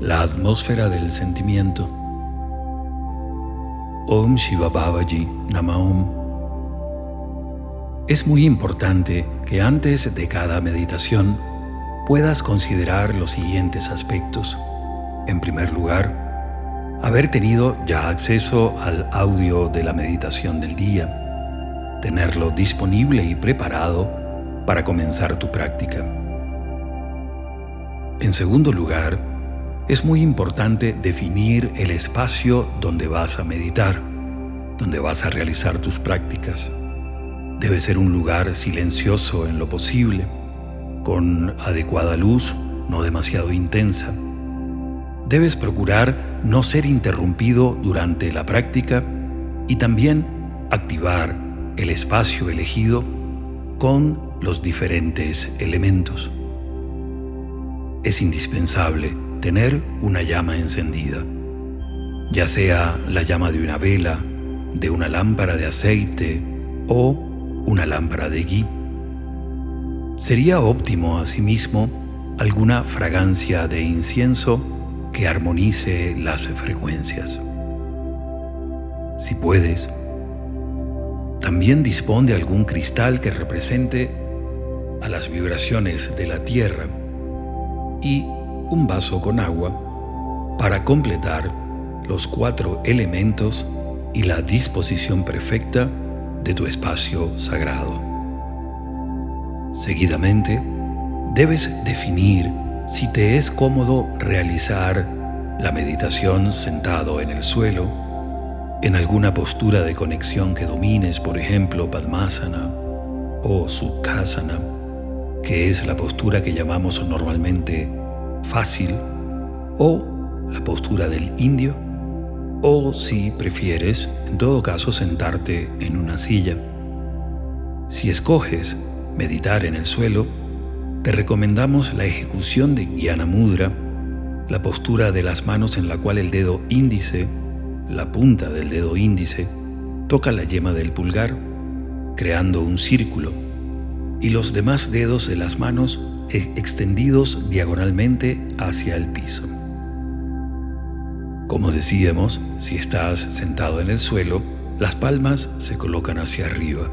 la atmósfera del sentimiento. Om Shiva Babaji. Es muy importante que antes de cada meditación puedas considerar los siguientes aspectos. En primer lugar, haber tenido ya acceso al audio de la meditación del día, tenerlo disponible y preparado para comenzar tu práctica. En segundo lugar, es muy importante definir el espacio donde vas a meditar, donde vas a realizar tus prácticas. Debe ser un lugar silencioso en lo posible, con adecuada luz, no demasiado intensa. Debes procurar no ser interrumpido durante la práctica y también activar el espacio elegido con los diferentes elementos. Es indispensable tener una llama encendida, ya sea la llama de una vela, de una lámpara de aceite o una lámpara de gui. Sería óptimo asimismo alguna fragancia de incienso que armonice las frecuencias. Si puedes, también dispone de algún cristal que represente a las vibraciones de la tierra y un vaso con agua para completar los cuatro elementos y la disposición perfecta de tu espacio sagrado. Seguidamente, debes definir si te es cómodo realizar la meditación sentado en el suelo, en alguna postura de conexión que domines, por ejemplo, Padmasana o Sukhasana, que es la postura que llamamos normalmente fácil, o la postura del indio, o si prefieres, en todo caso, sentarte en una silla. Si escoges meditar en el suelo, te recomendamos la ejecución de Jnana Mudra, la postura de las manos en la cual el dedo índice, la punta del dedo índice, toca la yema del pulgar, creando un círculo, y los demás dedos de las manos extendidos diagonalmente hacia el piso. Como decíamos, si estás sentado en el suelo, las palmas se colocan hacia arriba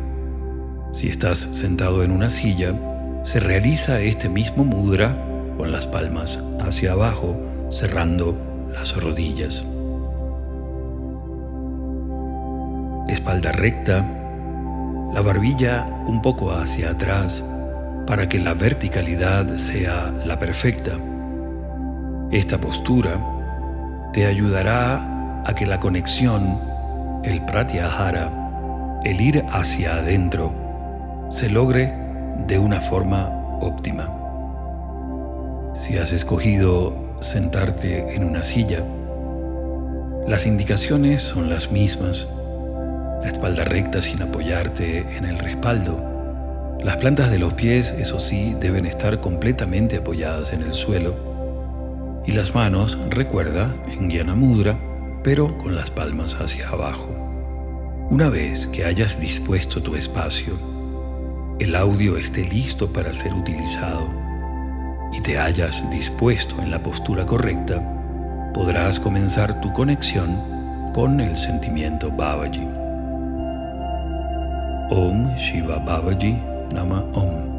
si estás sentado en una silla, se realiza este mismo mudra con las palmas hacia abajo, cerrando las rodillas. Espalda recta, la barbilla un poco hacia atrás para que la verticalidad sea la perfecta. Esta postura te ayudará a que la conexión, el pratyahara, el ir hacia adentro, se logre de una forma óptima. Si has escogido sentarte en una silla, las indicaciones son las mismas. La espalda recta sin apoyarte en el respaldo. Las plantas de los pies, eso sí, deben estar completamente apoyadas en el suelo. Y las manos, recuerda, en Jnana Mudra, pero con las palmas hacia abajo. Una vez que hayas dispuesto tu espacio, el audio esté listo para ser utilizado y te hayas dispuesto en la postura correcta, podrás comenzar tu conexión con el sentimiento Babaji. Om Shiva Babaji Nama Om.